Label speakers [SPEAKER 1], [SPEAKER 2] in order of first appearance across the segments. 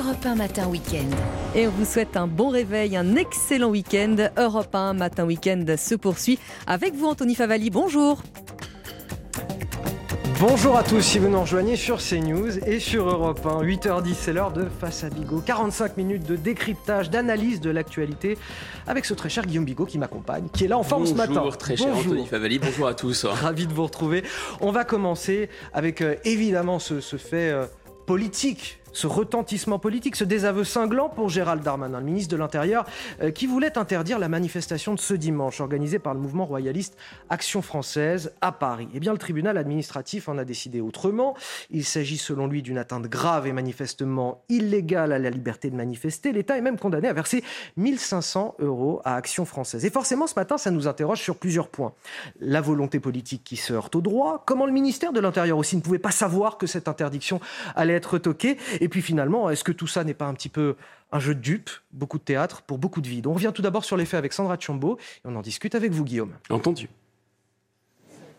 [SPEAKER 1] Europe 1 Matin Week-end.
[SPEAKER 2] Et on vous souhaite un bon réveil, un excellent week-end. Europe 1 Matin Week-end se poursuit avec vous, Anthony Favali. Bonjour.
[SPEAKER 3] Bonjour à tous, si vous nous rejoignez sur CNews et sur Europe 1. 8h10, c'est l'heure de Face à Bigot. 45 minutes de décryptage, d'analyse de l'actualité avec ce très cher Guillaume Bigot qui m'accompagne, qui est là en forme
[SPEAKER 4] ce
[SPEAKER 3] matin.
[SPEAKER 4] Bonjour, très cher Anthony Favali. Bonjour à tous.
[SPEAKER 3] Ravi de vous retrouver. On va commencer avec euh, évidemment ce, fait euh, politique ce retentissement politique, ce désaveu cinglant pour Gérald Darmanin, le ministre de l'Intérieur, euh, qui voulait interdire la manifestation de ce dimanche organisée par le mouvement royaliste Action française à Paris. Eh bien, le tribunal administratif en a décidé autrement. Il s'agit selon lui d'une atteinte grave et manifestement illégale à la liberté de manifester. L'État est même condamné à verser 1500 euros à Action française. Et forcément, ce matin, ça nous interroge sur plusieurs points. La volonté politique qui se heurte au droit, comment le ministère de l'Intérieur aussi ne pouvait pas savoir que cette interdiction allait être toquée, et puis finalement, est-ce que tout ça n'est pas un petit peu un jeu de dupes, beaucoup de théâtre pour beaucoup de vide On revient tout d'abord sur les faits avec Sandra Chambaud et on en discute avec vous, Guillaume.
[SPEAKER 4] Entendu.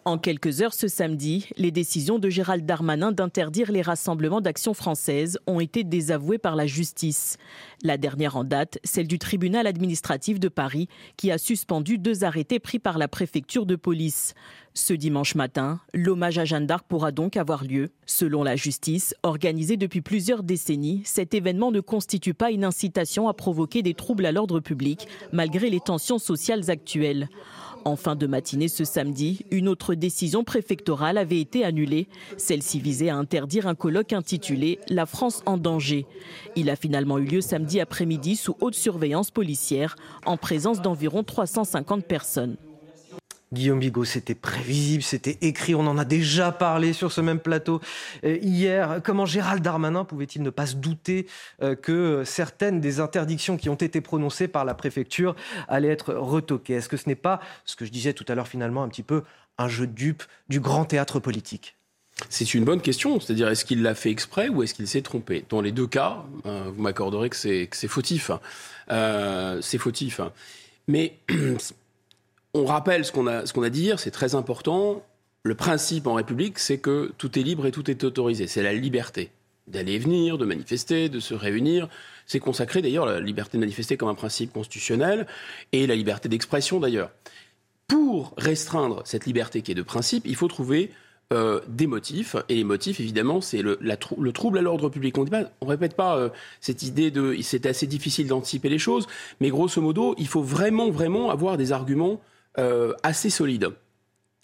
[SPEAKER 5] En quelques heures ce samedi, les décisions de Gérald Darmanin d'interdire les rassemblements d'action française ont été désavouées par la justice. La dernière en date, celle du tribunal administratif de Paris, qui a suspendu deux arrêtés pris par la préfecture de police. Ce dimanche matin, l'hommage à Jeanne d'Arc pourra donc avoir lieu. Selon la justice, organisée depuis plusieurs décennies, cet événement ne constitue pas une incitation à provoquer des troubles à l'ordre public, malgré les tensions sociales actuelles. En fin de matinée ce samedi, une autre décision préfectorale avait été annulée. Celle-ci visait à interdire un colloque intitulé La France en danger. Il a finalement eu lieu samedi après-midi sous haute surveillance policière, en présence d'environ 350 personnes.
[SPEAKER 3] Guillaume Bigot, c'était prévisible, c'était écrit, on en a déjà parlé sur ce même plateau euh, hier. Comment Gérald Darmanin pouvait-il ne pas se douter euh, que certaines des interdictions qui ont été prononcées par la préfecture allaient être retoquées? Est-ce que ce n'est pas, ce que je disais tout à l'heure finalement, un petit peu un jeu de dupe du grand théâtre politique?
[SPEAKER 4] C'est une bonne question, c'est-à-dire est-ce qu'il l'a fait exprès ou est-ce qu'il s'est trompé? Dans les deux cas, euh, vous m'accorderez que c'est fautif. c'est fautif. Mais on rappelle ce qu'on a, ce qu'on a dit hier, c'est très important. Le principe en République, c'est que tout est libre et tout est autorisé. C'est la liberté d'aller et venir, de manifester, de se réunir. C'est consacré d'ailleurs la liberté de manifester comme un principe constitutionnel et la liberté d'expression d'ailleurs. Pour restreindre cette liberté qui est de principe, il faut trouver euh, des motifs. Et les motifs, évidemment, c'est le, le, trouble à l'ordre public. On ne répète pas euh, cette idée de c'est assez difficile d'anticiper les choses, mais grosso modo, il faut vraiment, vraiment avoir des arguments euh, assez solide.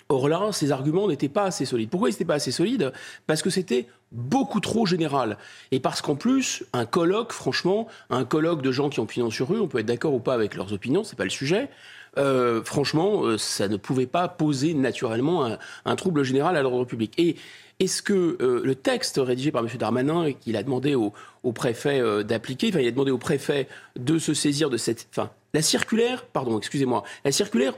[SPEAKER 4] Or là, ces arguments n'étaient pas assez solides. Pourquoi ils n'étaient pas assez solides? Parce que c'était beaucoup trop général. Et parce qu'en plus, un colloque, franchement, un colloque de gens qui ont pignon sur rue, on peut être d'accord ou pas avec leurs opinions, c'est pas le sujet. Euh, franchement, euh, ça ne pouvait pas poser naturellement un, trouble général à l'ordre public. Et est-ce que le texte rédigé par M. Darmanin, qu'il a demandé au, préfet d'appliquer, enfin, il a demandé au préfet de se saisir de cette, enfin, la circulaire, pardon, excusez-moi, la circulaire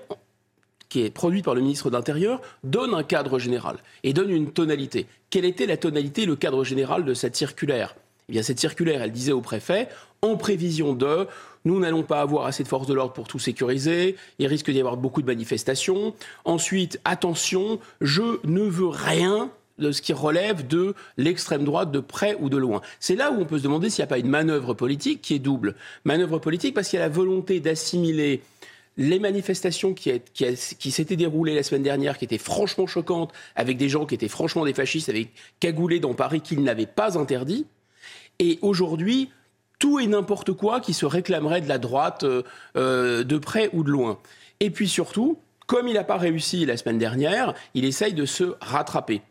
[SPEAKER 4] qui est produite par le ministre de l'Intérieur donne un cadre général et donne une tonalité. Quelle était la tonalité, le cadre général de cette circulaire? Eh bien, cette circulaire, elle disait au préfet, en prévision de nous n'allons pas avoir assez de forces de l'ordre pour tout sécuriser, il risque d'y avoir beaucoup de manifestations. Ensuite, attention, je ne veux rien de ce qui relève de l'extrême droite de près ou de loin. C'est là où on peut se demander s'il n'y a pas une manœuvre politique qui est double. Manœuvre politique parce qu'il y a la volonté d'assimiler les manifestations qui, s'étaient déroulées la semaine dernière, qui étaient franchement choquantes, avec des gens qui étaient franchement des fascistes, avec cagoulés dans Paris qu'ils n'avaient pas interdit. Et aujourd'hui, tout et n'importe quoi qui se réclamerait de la droite euh, euh, de près ou de loin. Et puis surtout, comme il n'a pas réussi la semaine dernière, il essaye de se rattraper.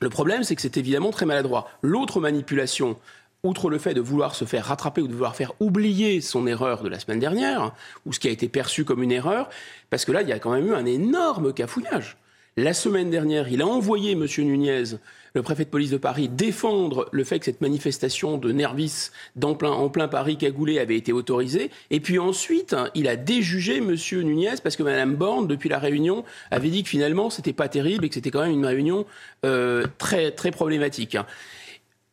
[SPEAKER 4] Le problème, c'est que c'est évidemment très maladroit. L'autre manipulation, outre le fait de vouloir se faire rattraper ou de vouloir faire oublier son erreur de la semaine dernière, ou ce qui a été perçu comme une erreur, parce que là, il y a quand même eu un énorme cafouillage. La semaine dernière, il a envoyé M. Nunez, le préfet de police de Paris, défendre le fait que cette manifestation de Nervis en plein, en plein Paris cagoulé avait été autorisée. Et puis ensuite, il a déjugé M. Nunez parce que Mme Borne, depuis la réunion, avait dit que finalement, c'était pas terrible et que c'était quand même une réunion euh, très, très problématique.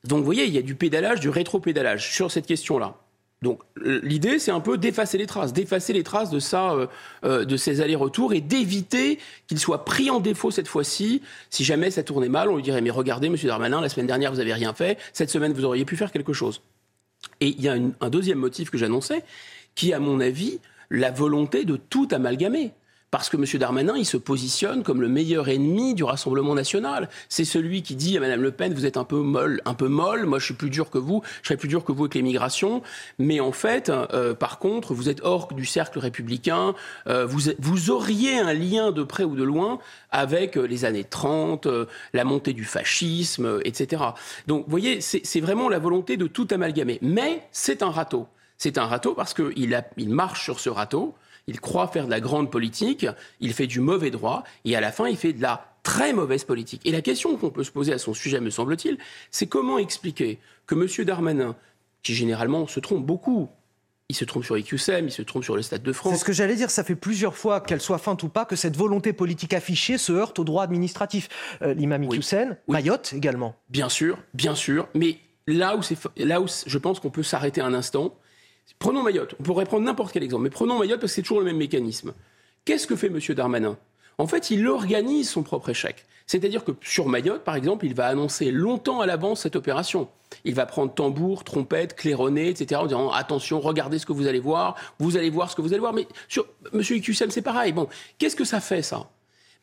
[SPEAKER 4] Donc vous voyez, il y a du pédalage, du rétro-pédalage sur cette question-là. Donc l'idée, c'est un peu d'effacer les traces, d'effacer les traces de ça, euh, euh, de ces allers-retours et d'éviter qu'il soit pris en défaut cette fois-ci. Si jamais ça tournait mal, on lui dirait mais regardez, Monsieur Darmanin, la semaine dernière vous avez rien fait, cette semaine vous auriez pu faire quelque chose. Et il y a un deuxième motif que j'annonçais, qui à mon avis la volonté de tout amalgamer parce que M. Darmanin, il se positionne comme le meilleur ennemi du Rassemblement national. C'est celui qui dit à Mme Le Pen, vous êtes un peu molle, un peu molle, moi je suis plus dur que vous, je serai plus dur que vous avec l'immigration, mais en fait, euh, par contre, vous êtes hors du cercle républicain, euh, vous, vous auriez un lien de près ou de loin avec euh, les années 30, la montée du fascisme, etc. Donc, vous voyez, c'est vraiment la volonté de tout amalgamer. Mais c'est un râteau. C'est un râteau parce qu'il il marche sur ce râteau il croit faire de la grande politique, il fait du mauvais droit, et à la fin, il fait de la très mauvaise politique. Et la question qu'on peut se poser à son sujet, me semble-t-il, c'est comment expliquer que M. Darmanin, qui généralement se trompe beaucoup, il se trompe sur IQSM, il se trompe sur le Stade de France.
[SPEAKER 3] C'est ce que j'allais dire, ça fait plusieurs fois, qu'elle soit feinte ou pas, que cette volonté politique affichée se heurte au droit administratif. Euh, l'imam IQSM, Mayotte également.
[SPEAKER 4] Bien sûr, bien sûr, mais là où, là où je pense qu'on peut s'arrêter un instant, Prenons Mayotte. On pourrait prendre n'importe quel exemple, mais prenons Mayotte parce que c'est toujours le même mécanisme. Qu'est-ce que fait M. Darmanin? En fait, il organise son propre échec. C'est-à-dire que sur Mayotte, par exemple, il va annoncer longtemps à l'avance cette opération. Il va prendre tambour, trompette, claironnet, etc. en disant attention, regardez ce que vous allez voir, vous allez voir ce que vous allez voir. Mais sur M. Iqsem, c'est pareil. Bon, qu'est-ce que ça fait ça?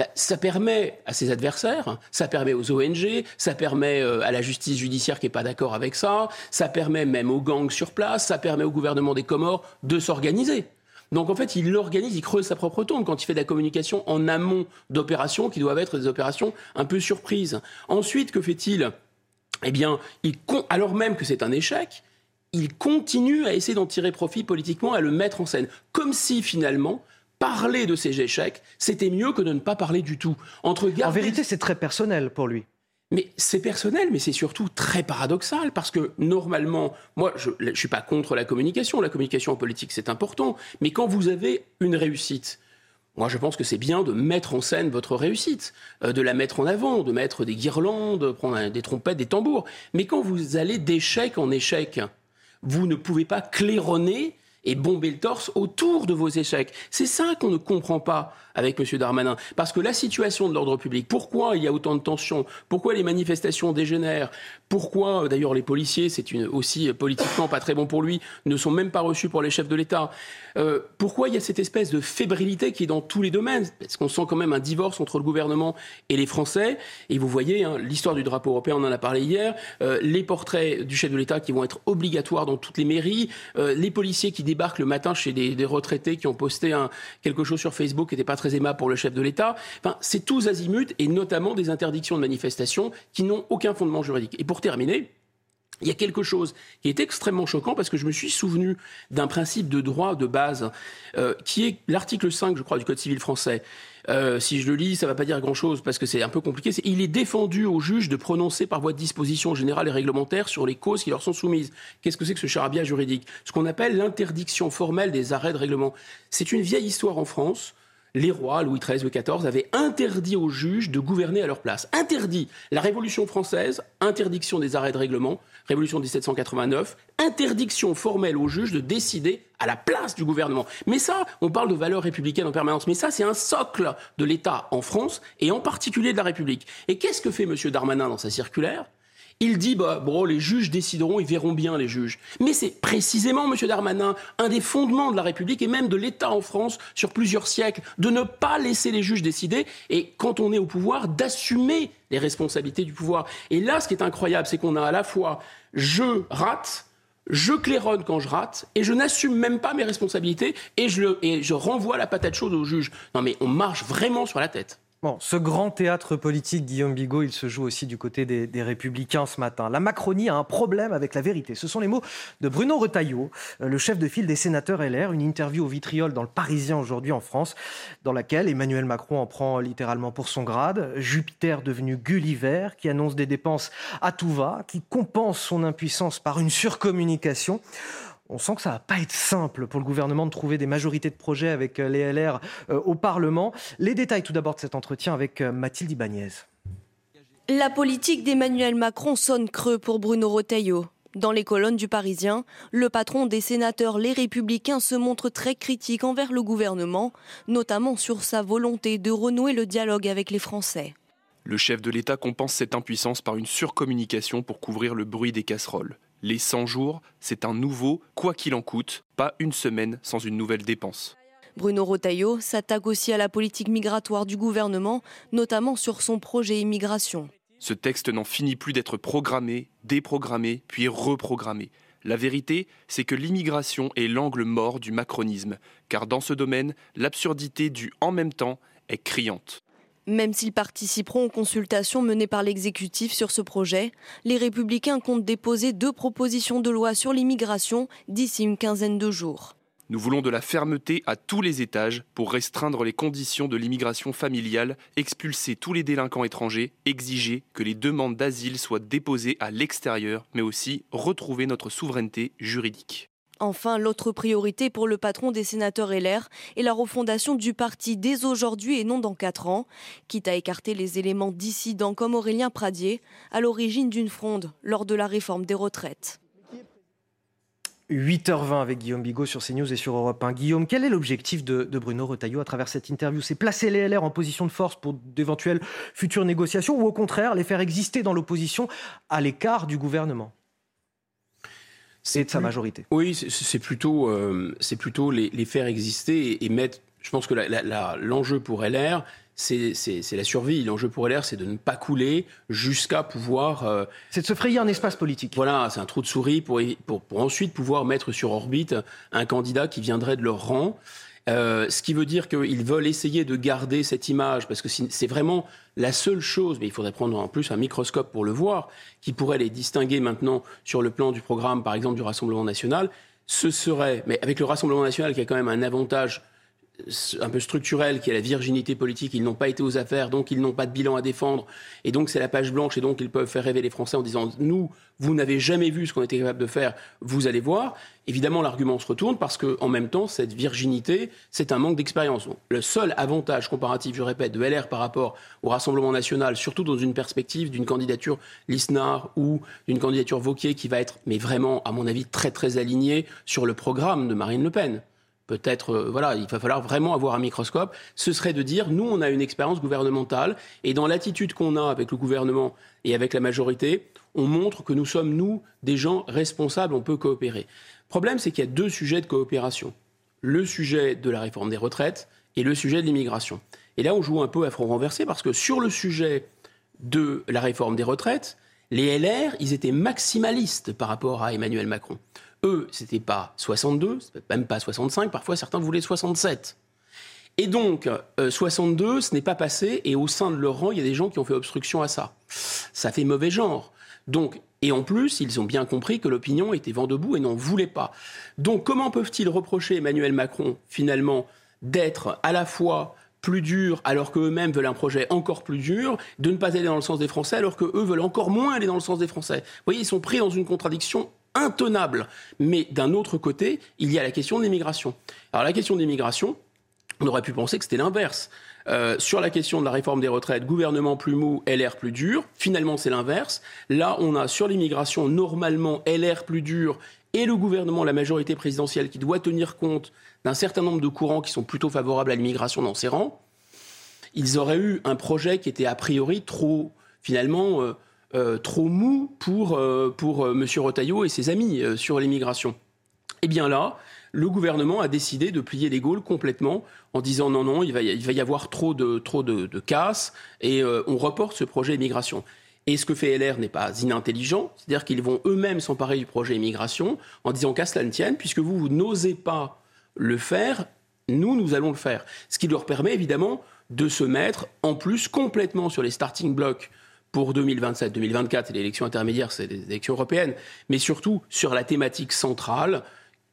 [SPEAKER 4] Bah, ça permet à ses adversaires, ça permet aux ONG, ça permet euh, à la justice judiciaire qui n'est pas d'accord avec ça, ça permet même aux gangs sur place, ça permet au gouvernement des Comores de s'organiser. Donc en fait, il l'organise, il creuse sa propre tombe quand il fait de la communication en amont d'opérations qui doivent être des opérations un peu surprises. Ensuite, que fait-il? Eh bien, il, alors même que c'est un échec, il continue à essayer d'en tirer profit politiquement, à le mettre en scène, comme si finalement parler de ses échecs, c'était mieux que de ne pas parler du tout.
[SPEAKER 3] Entre En vérité, c'est très personnel pour lui.
[SPEAKER 4] Mais c'est personnel, mais c'est surtout très paradoxal parce que normalement, moi, je ne suis pas contre la communication. La communication en politique, c'est important. Mais quand vous avez une réussite, moi, je pense que c'est bien de mettre en scène votre réussite, euh, de la mettre en avant, de mettre des guirlandes, prendre des trompettes, des tambours. Mais quand vous allez d'échec en échec, vous ne pouvez pas claironner et bomber le torse autour de vos échecs. C'est ça qu'on ne comprend pas avec M. Darmanin. Parce que la situation de l'ordre public, pourquoi il y a autant de tensions, pourquoi les manifestations dégénèrent, pourquoi d'ailleurs les policiers, c'est aussi politiquement pas très bon pour lui, ne sont même pas reçus pour les chefs de l'État, euh, pourquoi il y a cette espèce de fébrilité qui est dans tous les domaines? Parce qu'on sent quand même un divorce entre le gouvernement et les Français. Et vous voyez, hein, l'histoire du drapeau européen, on en a parlé hier, euh, les portraits du chef de l'État qui vont être obligatoires dans toutes les mairies, euh, les policiers qui débarquent le matin chez des, retraités qui ont posté quelque chose sur Facebook qui n'était pas très aimable pour le chef de l'État. Enfin, c'est tous azimuts et notamment des interdictions de manifestation qui n'ont aucun fondement juridique. Et pour terminer, il y a quelque chose qui est extrêmement choquant parce que je me suis souvenu d'un principe de droit de base euh, qui est l'article 5, je crois, du Code civil français. Euh, si je le lis, ça ne va pas dire grand-chose parce que c'est un peu compliqué. il est défendu aux juges de prononcer par voie de disposition générale et réglementaire sur les causes qui leur sont soumises. Qu'est-ce que c'est que ce charabia juridique? Ce qu'on appelle l'interdiction formelle des arrêts de règlement. C'est une vieille histoire en France les rois, Louis XIII, Louis XIV, avaient interdit aux juges de gouverner à leur place. Interdit. La Révolution française, interdiction des arrêts de règlement, Révolution 1789, interdiction formelle aux juges de décider à la place du gouvernement. Mais ça, on parle de valeurs républicaines en permanence, mais ça, c'est un socle de l'État en France et en particulier de la République. Et qu'est-ce que fait M. Darmanin dans sa circulaire? Il dit, bah, les juges décideront, ils verront bien les juges. Mais c'est précisément, Monsieur Darmanin, un des fondements de la République et même de l'État en France sur plusieurs siècles, de ne pas laisser les juges décider et, quand on est au pouvoir, d'assumer les responsabilités du pouvoir. Et là, ce qui est incroyable, c'est qu'on a à la fois je rate, je claironne quand je rate et je n'assume même pas mes responsabilités et je, et je renvoie la patate chaude aux juges. Non mais on marche vraiment sur la tête.
[SPEAKER 3] Bon, ce grand théâtre politique, Guillaume Bigot, il se joue aussi du côté des, Républicains ce matin. La Macronie a un problème avec la vérité. Ce sont les mots de Bruno Retailleau, euh, le chef de file des sénateurs LR, une interview au vitriol dans le Parisien aujourd'hui en France, dans laquelle Emmanuel Macron en prend littéralement pour son grade. Jupiter devenu Gulliver, qui annonce des dépenses à tout va, qui compense son impuissance par une surcommunication on sent que ça va pas être simple pour le gouvernement de trouver des majorités de projets avec euh, les LR euh, au Parlement. Les détails tout d'abord de cet entretien avec euh, Mathilde Ibanez.
[SPEAKER 1] La politique d'Emmanuel Macron sonne creux pour Bruno Retailleau. Dans les colonnes du Parisien, le patron des sénateurs Les Républicains se montre très critique envers le gouvernement, notamment sur sa volonté de renouer le dialogue avec les Français.
[SPEAKER 6] Le chef de l'État compense cette impuissance par une surcommunication pour couvrir le bruit des casseroles. Les 100 jours, c'est un nouveau quoi qu'il en coûte, pas une semaine sans une nouvelle dépense.
[SPEAKER 1] Bruno Rotaillot s'attaque aussi à la politique migratoire du gouvernement, notamment sur son projet immigration.
[SPEAKER 6] Ce texte n'en finit plus d'être programmé, déprogrammé, puis reprogrammé. La vérité, c'est que l'immigration est l'angle mort du macronisme, car dans ce domaine, l'absurdité du en même temps est criante.
[SPEAKER 1] Même s'ils participeront aux consultations menées par l'exécutif sur ce projet, les républicains comptent déposer deux propositions de loi sur l'immigration d'ici une quinzaine de jours.
[SPEAKER 6] Nous voulons de la fermeté à tous les étages pour restreindre les conditions de l'immigration familiale, expulser tous les délinquants étrangers, exiger que les demandes d'asile soient déposées à l'extérieur, mais aussi retrouver notre souveraineté juridique.
[SPEAKER 1] Enfin, l'autre priorité pour le patron des sénateurs LR est la refondation du parti dès aujourd'hui et non dans quatre ans, quitte à écarter les éléments dissidents comme Aurélien Pradier, à l'origine d'une fronde lors de la réforme des retraites.
[SPEAKER 3] 8h20 avec Guillaume Bigot sur CNews et sur Europe 1. Guillaume, quel est l'objectif de, Bruno Retailleau à travers cette interview? C'est placer les LR en position de force pour d'éventuelles futures négociations ou au contraire les faire exister dans l'opposition à l'écart du gouvernement? C'est de sa majorité.
[SPEAKER 4] Oui, c'est plutôt, euh, c'est plutôt les, faire exister et, mettre. Je pense que l'enjeu pour LR, c'est la survie. L'enjeu pour LR, c'est de ne pas couler jusqu'à pouvoir. Euh,
[SPEAKER 3] c'est de se frayer un espace politique.
[SPEAKER 4] Voilà, c'est un trou de souris pour, pour, pour, ensuite pouvoir mettre sur orbite un candidat qui viendrait de leur rang. Euh, ce qui veut dire qu'ils veulent essayer de garder cette image, parce que c'est vraiment la seule chose, mais il faudrait prendre en plus un microscope pour le voir, qui pourrait les distinguer maintenant sur le plan du programme, par exemple, du Rassemblement national. Ce serait, mais avec le Rassemblement national qui a quand même un avantage un peu structurel qui est la virginité politique. Ils n'ont pas été aux affaires, donc ils n'ont pas de bilan à défendre. Et donc c'est la page blanche, et donc ils peuvent faire rêver les Français en disant nous, vous n'avez jamais vu ce qu'on était capable de faire, vous allez voir. Évidemment, l'argument se retourne parce qu'en même temps, cette virginité, c'est un manque d'expérience. Le seul avantage comparatif, je répète, de LR par rapport au Rassemblement national, surtout dans une perspective d'une candidature Lisnard ou d'une candidature Vauquier qui va être, mais vraiment, à mon avis, très très alignée sur le programme de Marine Le Pen peut-être, euh, voilà, il va falloir vraiment avoir un microscope, ce serait de dire, nous, on a une expérience gouvernementale, et dans l'attitude qu'on a avec le gouvernement et avec la majorité, on montre que nous sommes, nous, des gens responsables, on peut coopérer. Le problème, c'est qu'il y a deux sujets de coopération. Le sujet de la réforme des retraites et le sujet de l'immigration. Et là, on joue un peu à front renversé parce que sur le sujet de la réforme des retraites, les LR, ils étaient maximalistes par rapport à Emmanuel Macron. Eux, c'était pas 62, même pas 65, parfois certains voulaient 67. Et donc, 62, euh, ce n'est pas passé, et au sein de leur rang, il y a des gens qui ont fait obstruction à ça. Ça fait mauvais genre. Donc, et en plus, ils ont bien compris que l'opinion était vent debout et n'en voulait pas. Donc, comment peuvent-ils reprocher Emmanuel Macron, finalement, d'être à la fois plus dur alors qu'eux-mêmes veulent un projet encore plus dur, de ne pas aller dans le sens des Français alors qu'eux veulent encore moins aller dans le sens des Français? Vous voyez, ils sont pris dans une contradiction intenable. Mais d'un autre côté, il y a la question de l'immigration. Alors la question de l'immigration, on aurait pu penser que c'était l'inverse. Euh, sur la question de la réforme des retraites, gouvernement plus mou, LR plus dur. Finalement, c'est l'inverse. Là, on a sur l'immigration, normalement, LR plus dur et le gouvernement, la majorité présidentielle, qui doit tenir compte d'un certain nombre de courants qui sont plutôt favorables à l'immigration dans ses rangs. Ils auraient eu un projet qui était a priori trop, finalement, euh, euh, trop mou pour, euh, pour euh, M. Rotaillot et ses amis sur l'immigration. Eh bien là, le gouvernement a décidé de plier les Gaules complètement en disant non, non, il va, il va y avoir trop de, trop de, casse et on reporte ce projet immigration. Et ce que fait LR n'est pas inintelligent, c'est-à-dire qu'ils vont eux-mêmes s'emparer du projet immigration en disant qu'à cela ne tienne, puisque vous, vous n'osez pas le faire, nous, nous allons le faire. Ce qui leur permet évidemment de se mettre en plus complètement sur les starting blocks pour 2027-2024 et l'élection intermédiaire, c'est les élections européennes, mais surtout sur la thématique centrale,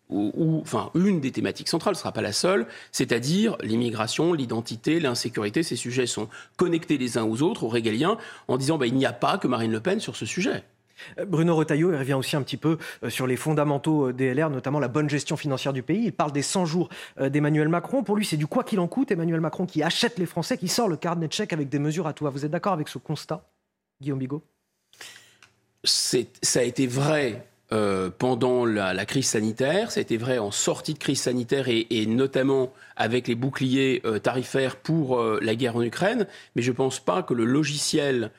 [SPEAKER 4] ou, enfin une des thématiques centrales, ce ne sera pas la seule, c'est-à-dire l'immigration, l'identité, l'insécurité. Ces sujets sont connectés les uns aux autres, aux régaliens, en disant bah, il n'y a pas que Marine Le Pen sur ce sujet.
[SPEAKER 3] Euh, Bruno Retailleau revient aussi un petit peu euh, sur les fondamentaux euh, DLR, notamment la bonne gestion financière du pays. Il parle des 100 jours d'Emmanuel Macron. Pour lui, c'est du quoi qu'il en coûte. Emmanuel Macron qui achète les Français, qui sort le carnet de chèques avec des mesures à tout. Vous êtes d'accord avec ce constat? Guillaume Bigot?
[SPEAKER 4] Ça a été vrai euh, pendant la, crise sanitaire, ça a été vrai en sortie de crise sanitaire et, notamment avec les boucliers euh, tarifaires pour euh, la guerre en Ukraine, mais je ne pense pas que le logiciel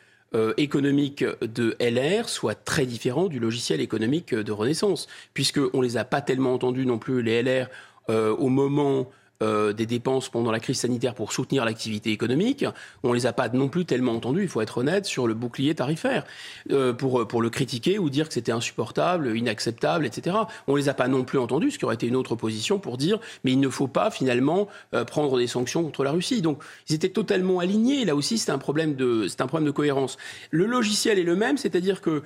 [SPEAKER 4] économique de LR soit très différent du logiciel économique de Renaissance, puisqu'on ne les a pas tellement entendus non plus, les LR, au moment euh, des dépenses pendant la crise sanitaire pour soutenir l'activité économique. On les a pas non plus tellement entendus, il faut être honnête, sur le bouclier tarifaire euh, pour, pour le critiquer ou dire que c'était insupportable, inacceptable, etc. On les a pas non plus entendus, ce qui aurait été une autre position pour dire mais il ne faut pas finalement euh, prendre des sanctions contre la Russie. Donc ils étaient totalement alignés. Là aussi, c'est un problème de c'est un problème de cohérence. Le logiciel est le même, c'est-à-dire que euh,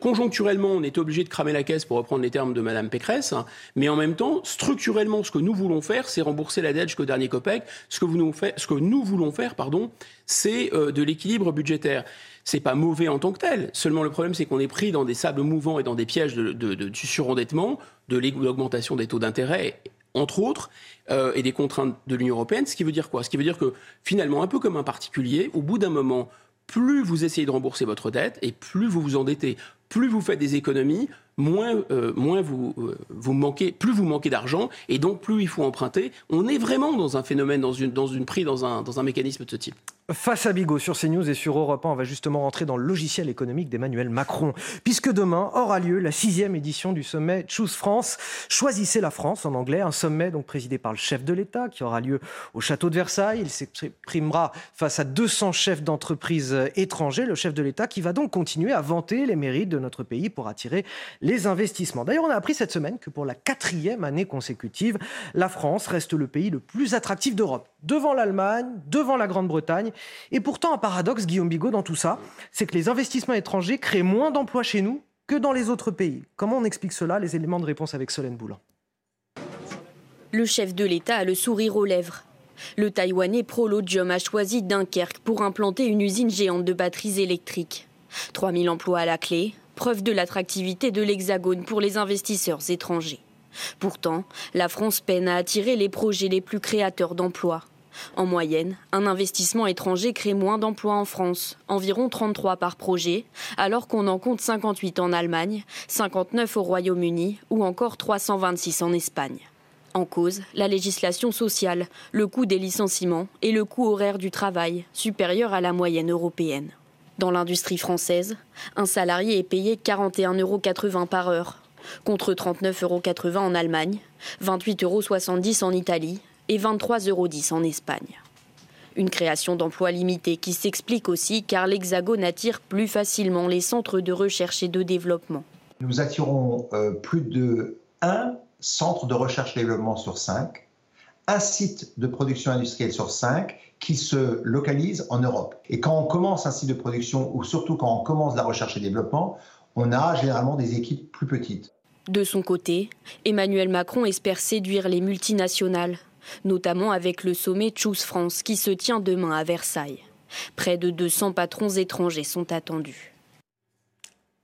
[SPEAKER 4] conjoncturellement, on est obligé de cramer la caisse pour reprendre les termes de Madame Pécresse, hein, mais en même temps, structurellement, ce que nous voulons faire, c'est rembourser la dette jusqu'au dernier copec. Ce que, nous, ce que nous voulons faire, pardon, c'est euh, de l'équilibre budgétaire. C'est pas mauvais en tant que tel. Seulement, le problème, c'est qu'on est pris dans des sables mouvants et dans des pièges de, du surendettement, de l'augmentation des taux d'intérêt entre autres, euh, et des contraintes de l'Union européenne. Ce qui veut dire quoi? Ce qui veut dire que finalement, un peu comme un particulier, au bout d'un moment, plus vous essayez de rembourser votre dette et plus vous vous endettez, plus vous faites des économies, moins, euh, moins vous, euh, vous manquez, plus vous manquez d'argent et donc plus il faut emprunter. On est vraiment dans un phénomène, dans une, dans une prix, dans un, dans un mécanisme de ce type.
[SPEAKER 3] Face à Bigot sur CNews et sur Europe 1, on va justement rentrer dans le logiciel économique d'Emmanuel Macron, puisque demain aura lieu la sixième édition du sommet Choose France. Choisissez la France en anglais, un sommet donc présidé par le chef de l'État qui aura lieu au château de Versailles. Il s'exprimera face à 200 chefs d'entreprise étrangers. Le chef de l'État qui va donc continuer à vanter les mérites de notre pays pour attirer les investissements. D'ailleurs, on a appris cette semaine que pour la quatrième année consécutive, la France reste le pays le plus attractif d'Europe, devant l'Allemagne, devant la Grande-Bretagne et pourtant, un paradoxe, Guillaume Bigot, dans tout ça, c'est que les investissements étrangers créent moins d'emplois chez nous que dans les autres pays. Comment on explique cela Les éléments de réponse avec Solène Boulan.
[SPEAKER 7] Le chef de l'État a le sourire aux lèvres. Le Taïwanais Prolodium a choisi Dunkerque pour implanter une usine géante de batteries électriques. 3000 emplois à la clé, preuve de l'attractivité de l'Hexagone pour les investisseurs étrangers. Pourtant, la France peine à attirer les projets les plus créateurs d'emplois. En moyenne, un investissement étranger crée moins d'emplois en France, environ 33 par projet, alors qu'on en compte 58 en Allemagne, 59 au Royaume-Uni ou encore 326 en Espagne. En cause, la législation sociale, le coût des licenciements et le coût horaire du travail, supérieur à la moyenne européenne. Dans l'industrie française, un salarié est payé 41,80 euros par heure, contre 39,80 euros en Allemagne, 28,70 euros en Italie et 23,10 euros en Espagne. Une création d'emplois limitée qui s'explique aussi car l'Hexagone attire plus facilement les centres de recherche et de développement.
[SPEAKER 8] Nous attirons euh, plus de un centre de recherche et développement sur cinq, un site de production industrielle sur cinq qui se localise en Europe. Et quand on commence un site de production, ou surtout quand on commence la recherche et développement, on a généralement des équipes plus petites.
[SPEAKER 7] De son côté, Emmanuel Macron espère séduire les multinationales notamment avec le sommet Choose France qui se tient demain à Versailles. Près de 200 patrons étrangers sont attendus.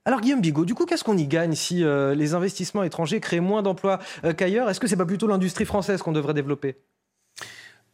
[SPEAKER 3] Alors Guillaume Bigot, du coup, qu'est-ce qu'on y gagne si euh, les investissements étrangers créent moins d'emplois euh, qu'ailleurs? Est-ce que c'est pas plutôt l'industrie française qu'on devrait développer?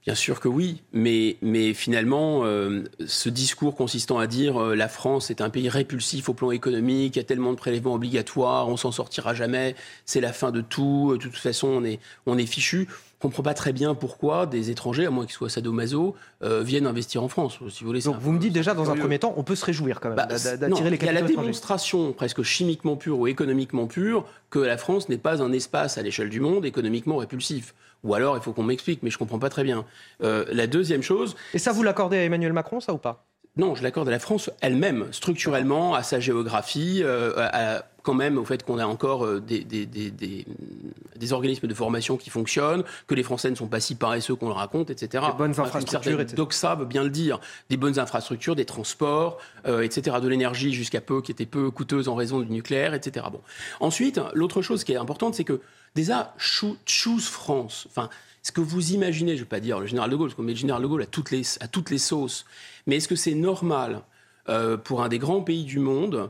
[SPEAKER 4] Bien sûr que oui, mais, mais finalement, euh, ce discours consistant à dire la France est un pays répulsif au plan économique, il y a tellement de prélèvements obligatoires, on s'en sortira jamais, c'est la fin de tout, de toute façon on est, on est fichu comprends pas très bien pourquoi des étrangers, à moins qu'ils soient sadomaso, euh, viennent investir en France. Si vous voulez,
[SPEAKER 3] Donc vous me dites déjà dans un premier temps, on peut se réjouir quand même bah, d'attirer les capitaux
[SPEAKER 4] Il y a la démonstration presque chimiquement pure ou économiquement pure que la France n'est pas un espace à l'échelle du monde économiquement répulsif. Ou alors, il faut qu'on m'explique, mais je comprends pas très bien. Euh, la deuxième chose.
[SPEAKER 3] Et ça, vous l'accordez à Emmanuel Macron, ça ou pas?
[SPEAKER 4] Non, je l'accorde à la France elle-même, structurellement, à sa géographie, euh, à, quand même au fait qu'on a encore euh, des, des, des, des, organismes de formation qui fonctionnent, que les Français ne sont pas si paresseux qu'on le raconte, etc.
[SPEAKER 3] Des bonnes infrastructures, etc.
[SPEAKER 4] Doxa veut bien le dire. Des bonnes infrastructures, des transports, euh, etc. De l'énergie jusqu'à peu, qui était peu coûteuse en raison du nucléaire, etc. Bon. Ensuite, l'autre chose qui est importante, c'est que déjà, Choose France, enfin, ce que vous imaginez, je ne vais pas dire le général de Gaulle, parce qu'on met le général de Gaulle à toutes les, à toutes les sauces, mais est-ce que c'est normal euh, pour un des grands pays du monde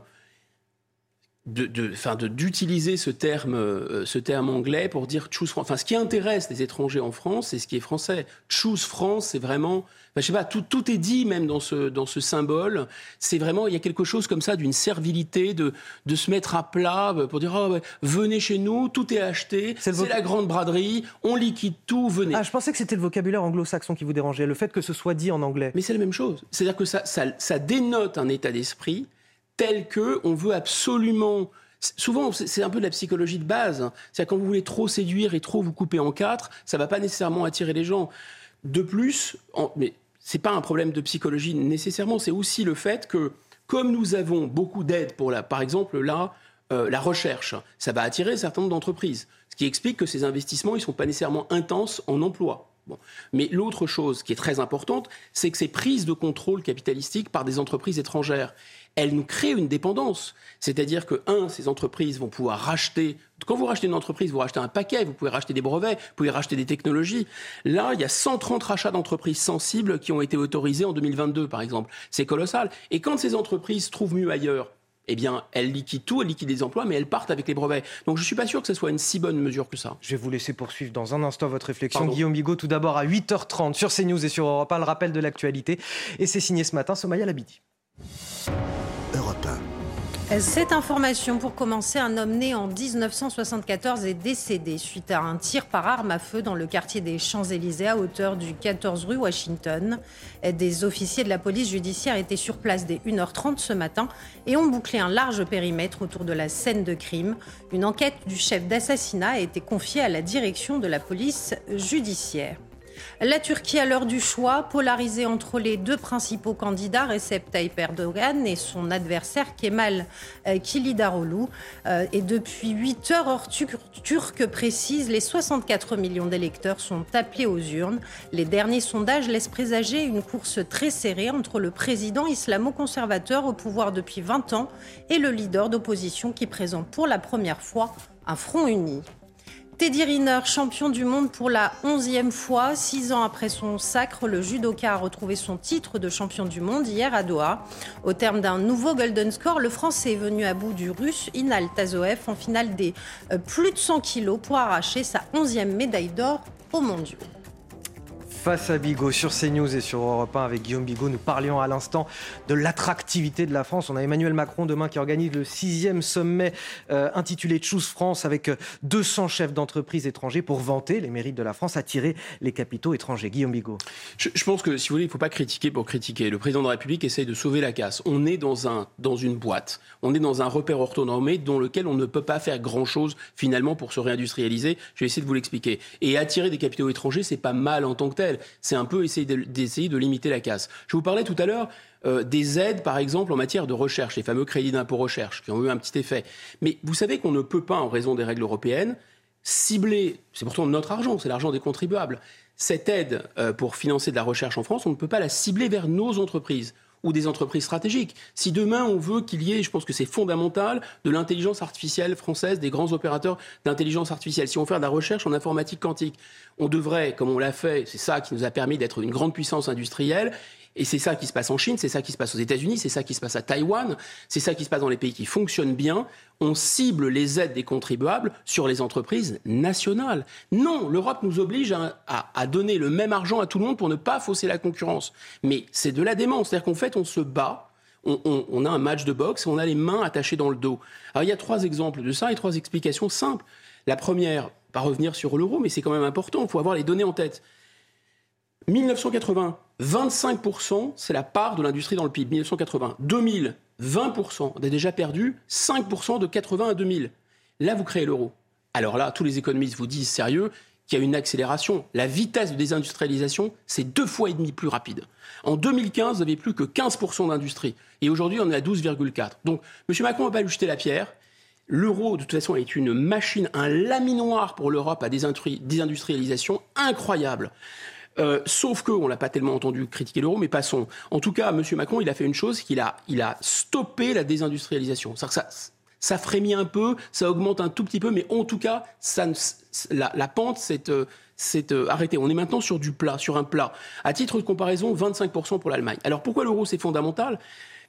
[SPEAKER 4] d'utiliser de, ce terme, euh, ce terme anglais pour dire choose France. Enfin, ce qui intéresse les étrangers en France, c'est ce qui est français. Choose France, c'est vraiment, je sais pas, tout, tout, est dit même dans ce, dans ce symbole. C'est vraiment, il y a quelque chose comme ça d'une servilité, de, de se mettre à plat pour dire, oh, venez chez nous, tout est acheté, c'est la grande braderie, on liquide tout, venez.
[SPEAKER 3] Ah, je pensais que c'était le vocabulaire anglo-saxon qui vous dérangeait, le fait que ce soit dit en anglais.
[SPEAKER 4] Mais c'est la même chose. C'est-à-dire que ça, ça, ça dénote un état d'esprit tel que on veut absolument Souvent, c'est un peu de la psychologie de base. C'est-à-dire quand vous voulez trop séduire et trop vous couper en quatre, ça va pas nécessairement attirer les gens. De plus, en, mais c'est pas un problème de psychologie nécessairement, c'est aussi le fait que comme nous avons beaucoup d'aide pour la, par exemple là, euh, la recherche, ça va attirer un certain nombre d'entreprises. Ce qui explique que ces investissements, ils sont pas nécessairement intenses en emploi. Bon. Mais l'autre chose qui est très importante, c'est que ces prises de contrôle capitalistique par des entreprises étrangères elle nous crée une dépendance. C'est-à-dire que, un, ces entreprises vont pouvoir racheter. Quand vous rachetez une entreprise, vous rachetez un paquet, vous pouvez racheter des brevets, vous pouvez racheter des technologies. Là, il y a 130 rachats d'entreprises sensibles qui ont été autorisés en 2022, par exemple. C'est colossal. Et quand ces entreprises trouvent mieux ailleurs, eh bien, elles liquident tout, elles liquident des emplois, mais elles partent avec les brevets. Donc je ne suis pas sûr que ce soit une si bonne mesure que ça.
[SPEAKER 3] Je vais vous laisser poursuivre dans un instant votre réflexion. Guillaume Bigot, tout d'abord à 8h30 sur CNews et sur Europe 1, le rappel de l'actualité. Et c'est signé ce matin, Somaya Labidi.
[SPEAKER 9] Cette information, pour commencer, un homme né en 1974 est décédé suite à un tir par arme à feu dans le quartier des Champs-Élysées à hauteur du 14 rue Washington. Des officiers de la police judiciaire étaient sur place dès 1h30 ce matin et ont bouclé un large périmètre autour de la scène de crime. Une enquête du chef d'assassinat a été confiée à la direction de la police judiciaire. La Turquie, à l'heure du choix, polarisée entre les deux principaux candidats, Recep Tayyip Erdogan et son adversaire Kemal euh, Kilidaroglu. Euh, et depuis 8 heures, hors turc précise, les 64 millions d'électeurs sont appelés aux urnes. Les derniers sondages laissent présager une course très serrée entre le président islamo-conservateur au pouvoir depuis 20 ans et le leader d'opposition qui présente pour la première fois un front uni. Teddy Riner, champion du monde pour la onzième fois. Six ans après son sacre, le judoka a retrouvé son titre de champion du monde hier à Doha. Au terme d'un nouveau Golden Score, le Français est venu à bout du Russe Inal Tazoev en finale des euh, plus de 100 kilos pour arracher sa onzième médaille d'or aux mondiaux
[SPEAKER 3] face à Bigot sur CNews et sur Europe 1 avec Guillaume Bigot. Nous parlions à l'instant de l'attractivité de la France. On a Emmanuel Macron demain qui organise le sixième sommet euh, intitulé Choose France avec 200 euh, chefs d'entreprise étrangers pour vanter les mérites de la France, attirer les capitaux étrangers. Guillaume Bigot.
[SPEAKER 4] Je, pense que si vous voulez, il ne faut pas critiquer pour critiquer. Le président de la République essaye de sauver la casse. On est dans, un, dans une boîte. On est dans un repère orthonormé dans lequel on ne peut pas faire grand-chose finalement pour se réindustrialiser. Je vais essayer de vous l'expliquer. Et attirer des capitaux étrangers, c'est pas mal en tant que tel c'est un peu essayer d'essayer de, limiter la casse. Je vous parlais tout à l'heure euh, des aides, par exemple, en matière de recherche, les fameux crédits d'impôt recherche, qui ont eu un petit effet. Mais vous savez qu'on ne peut pas, en raison des règles européennes, cibler, c'est pourtant notre argent, c'est l'argent des contribuables, cette aide euh, pour financer de la recherche en France, on ne peut pas la cibler vers nos entreprises ou des entreprises stratégiques. Si demain on veut qu'il y ait, je pense que c'est fondamental, de l'intelligence artificielle française, des grands opérateurs d'intelligence artificielle, si on faire de la recherche en informatique quantique, on devrait, comme on l'a fait, c'est ça qui nous a permis d'être une grande puissance industrielle, et c'est ça qui se passe en Chine, c'est ça qui se passe aux États-Unis, c'est ça qui se passe à Taïwan, c'est ça qui se passe dans les pays qui fonctionnent bien. On cible les aides des contribuables sur les entreprises nationales. Non, l'Europe nous oblige à, donner le même argent à tout le monde pour ne pas fausser la concurrence. Mais c'est de la démence. C'est-à-dire qu'en fait, on se bat. On, a un match de boxe on a les mains attachées dans le dos. Alors il y a trois exemples de ça et trois explications simples. La première, pas revenir sur l'euro, mais c'est quand même important, il faut avoir les données en tête. 1980, 25%, c'est la part de l'industrie dans le PIB. 1980. 2000, 20%. On a déjà perdu 5% de 80 à 2000. Là, vous créez l'euro. Alors là, tous les économistes vous disent sérieux qu'il y a une accélération. La vitesse de désindustrialisation, c'est deux fois et demi plus rapide. En 2015, vous n'avez plus que 15% d'industrie. Et aujourd'hui, on est à 12,4%. Donc, M. Macron ne va pas lui jeter la pierre. L'euro, de toute façon, est une machine, un laminoir pour l'Europe à désindustrialisation incroyable. Euh, sauf que, on l'a pas tellement entendu critiquer l'euro, mais passons. En tout cas, M. Macron, il a fait une chose, qu'il a, il a stoppé la désindustrialisation. Ça, ça, ça frémit un peu, ça augmente un tout petit peu, mais en tout cas, ça, la, la pente s'est euh, euh, arrêtée. On est maintenant sur du plat, sur un plat. À titre de comparaison, 25% pour l'Allemagne. Alors pourquoi l'euro, c'est fondamental?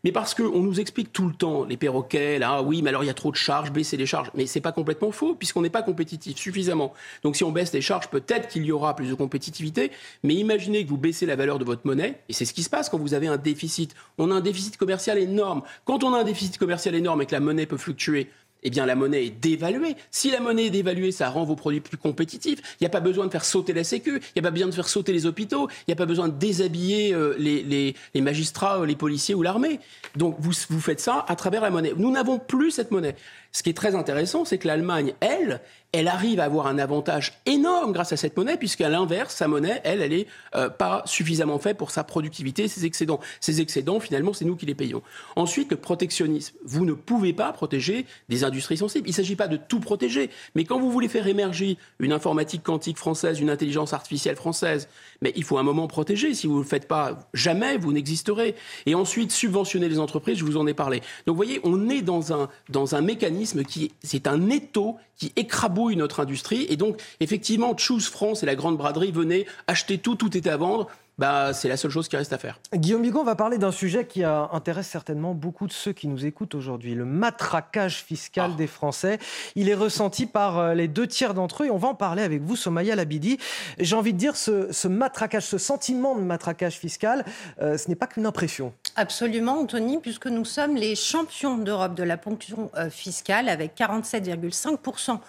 [SPEAKER 4] Mais parce qu'on nous explique tout le temps, les perroquets, là, oui, mais alors il y a trop de charges, baisser les charges. Mais c'est pas complètement faux, puisqu'on n'est pas compétitif suffisamment. Donc si on baisse les charges, peut-être qu'il y aura plus de compétitivité, mais imaginez que vous baissez la valeur de votre monnaie, et c'est ce qui se passe quand vous avez un déficit. On a un déficit commercial énorme. Quand on a un déficit commercial énorme et que la monnaie peut fluctuer, eh bien la monnaie est dévaluée. Si la monnaie est dévaluée, ça rend vos produits plus compétitifs. Il n'y a pas besoin de faire sauter la Sécu, il n'y a pas besoin de faire sauter les hôpitaux, il n'y a pas besoin de déshabiller euh, les, magistrats, euh, les policiers ou l'armée. Donc vous, vous faites ça à travers la monnaie. Nous n'avons plus cette monnaie. Ce qui est très intéressant, c'est que l'Allemagne, elle, elle arrive à avoir un avantage énorme grâce à cette monnaie, puisqu'à l'inverse, sa monnaie, elle, elle n'est euh, pas suffisamment faite pour sa productivité, ses excédents. Ces excédents, finalement, c'est nous qui les payons. Ensuite, le protectionnisme. Vous ne pouvez pas protéger des industries sensibles. Il ne s'agit pas de tout protéger. Mais quand vous voulez faire émerger une informatique quantique française, une intelligence artificielle française, mais il faut un moment protéger. Si vous ne le faites pas, jamais vous n'existerez. Et ensuite, subventionner les entreprises, je vous en ai parlé. Donc, vous voyez, on est dans un, dans un mécanisme qui, c'est un étau qui écrabouille notre industrie. Et donc, effectivement, Choose France et la grande braderie venaient acheter tout, tout était à vendre bah, c'est la seule chose qui reste à faire.
[SPEAKER 3] Guillaume Bigon va parler d'un sujet qui intéresse certainement beaucoup de ceux qui nous écoutent aujourd'hui, le matraquage fiscal ah. des Français. Il est ressenti par euh, les deux tiers d'entre eux et on va en parler avec vous, Somaya Labidi. J'ai envie de dire, ce, matraquage, ce sentiment de matraquage fiscal, euh, ce n'est pas qu'une impression.
[SPEAKER 9] Absolument, Anthony, puisque nous sommes les champions d'Europe de la ponction euh, fiscale avec 47,5%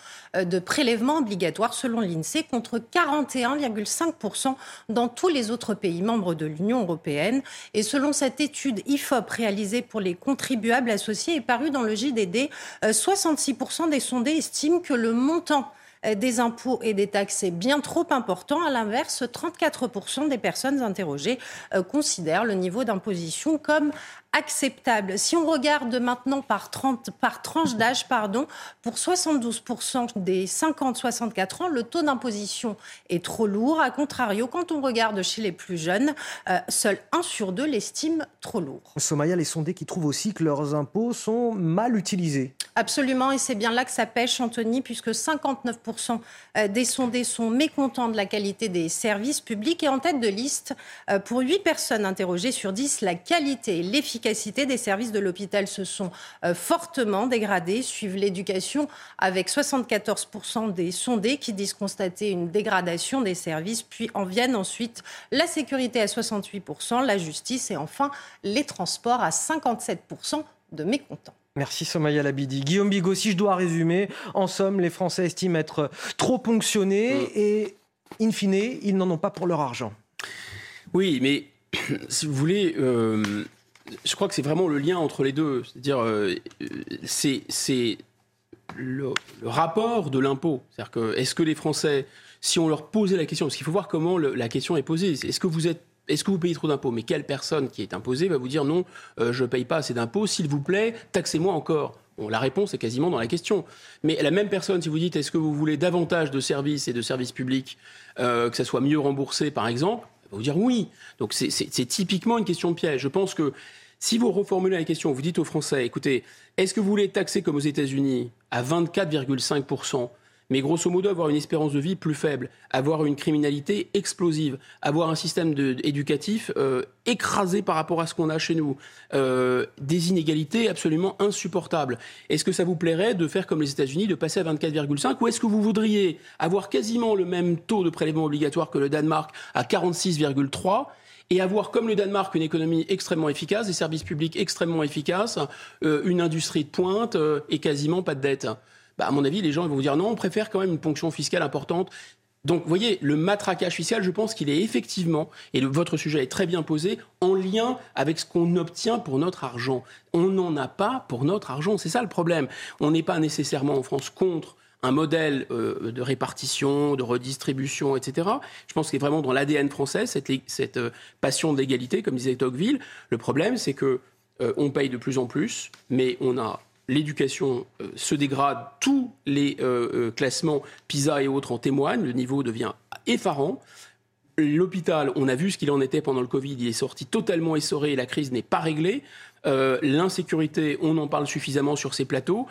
[SPEAKER 9] de prélèvements obligatoires selon l'INSEE contre 41,5% dans tous les autres pays membres de l'Union européenne. Et selon cette étude IFOP réalisée pour les contribuables associés et parue dans le JDD, 66% euh, des sondés estiment que le montant euh, des impôts et des taxes est bien trop important. À l'inverse, 34% des personnes interrogées euh, considèrent le niveau d'imposition comme acceptable. Si on regarde maintenant par, 30, par tranche d'âge, pardon, pour 72% des 50-64 ans, le taux d'imposition est trop lourd. A contrario, quand on regarde chez les plus jeunes, euh, seul 1 sur 2 l'estime trop lourd.
[SPEAKER 3] Somaya, les sondés qui trouvent aussi que leurs impôts sont mal utilisés.
[SPEAKER 9] Absolument, et c'est bien là que ça pêche, Anthony, puisque 59% euh, des sondés sont mécontents de la qualité des services publics. Et en tête de liste, euh, pour 8 personnes interrogées sur 10, la qualité et l'efficacité l'efficacité des services de l'hôpital se sont euh, fortement dégradés, suivent l'éducation avec 74% des sondés qui disent constater une dégradation des services, puis en viennent ensuite la sécurité à 68%, la justice et enfin les transports à 57% de mécontents.
[SPEAKER 3] Merci Somaya Labidi. Guillaume Bigot, si je dois résumer, en somme, les Français estiment être trop ponctionnés mm. et, in fine, ils n'en ont pas pour leur argent.
[SPEAKER 4] Oui, mais si vous voulez, euh, je crois que c'est vraiment le lien entre les deux. C'est-à-dire, euh, c'est le, rapport de l'impôt. C'est-à-dire que, est-ce que les Français, si on leur posait la question, parce qu'il faut voir comment la question est posée, est-ce que vous êtes est-ce que vous payez trop d'impôts? Mais quelle personne qui est imposée va vous dire non, euh, je ne paye pas assez d'impôts, s'il vous plaît, taxez-moi encore? La réponse est quasiment dans la question. Mais la même personne, si vous dites est-ce que vous voulez davantage de services et de services publics, euh, que ça soit mieux remboursé par exemple, vous dire oui. Donc c'est typiquement une question de piège. Je pense que si vous reformulez la question, vous dites aux Français, écoutez, est-ce que vous voulez taxer comme aux États-Unis à 24,5 mais grosso modo avoir une espérance de vie plus faible, avoir une criminalité explosive, avoir un système éducatif euh, écrasé par rapport à ce qu'on a chez nous, euh, des inégalités absolument insupportables. Est-ce que ça vous plairait de faire comme les États-Unis, de passer à 24,5 ou est-ce que vous voudriez avoir quasiment le même taux de prélèvement obligatoire que le Danemark à 46,3 et avoir, comme le Danemark, une économie extrêmement efficace, des services publics extrêmement efficaces, euh, une industrie de pointe et quasiment pas de dette? Bah, à mon avis, les gens vont vous dire non, on préfère quand même une ponction fiscale importante. Donc, vous voyez, le matraquage fiscal, je pense qu'il est effectivement, et votre sujet est très bien posé, en lien avec ce qu'on obtient pour notre argent. On n'en a pas pour notre argent, c'est ça le problème. On n'est pas nécessairement en France contre un modèle euh, de répartition, de redistribution, etc. Je pense qu'il est vraiment dans l'ADN français, cette, euh, passion de l'égalité, comme disait Tocqueville. Le problème, c'est que euh, on paye de plus en plus, mais on a l'éducation euh, se dégrade, tous les euh, euh, classements PISA et autres en témoignent, le niveau devient effarant. L'hôpital, on a vu ce qu'il en était pendant le Covid, il est sorti totalement essoré la crise n'est pas réglée. L'insécurité, on en parle suffisamment sur ces plateaux.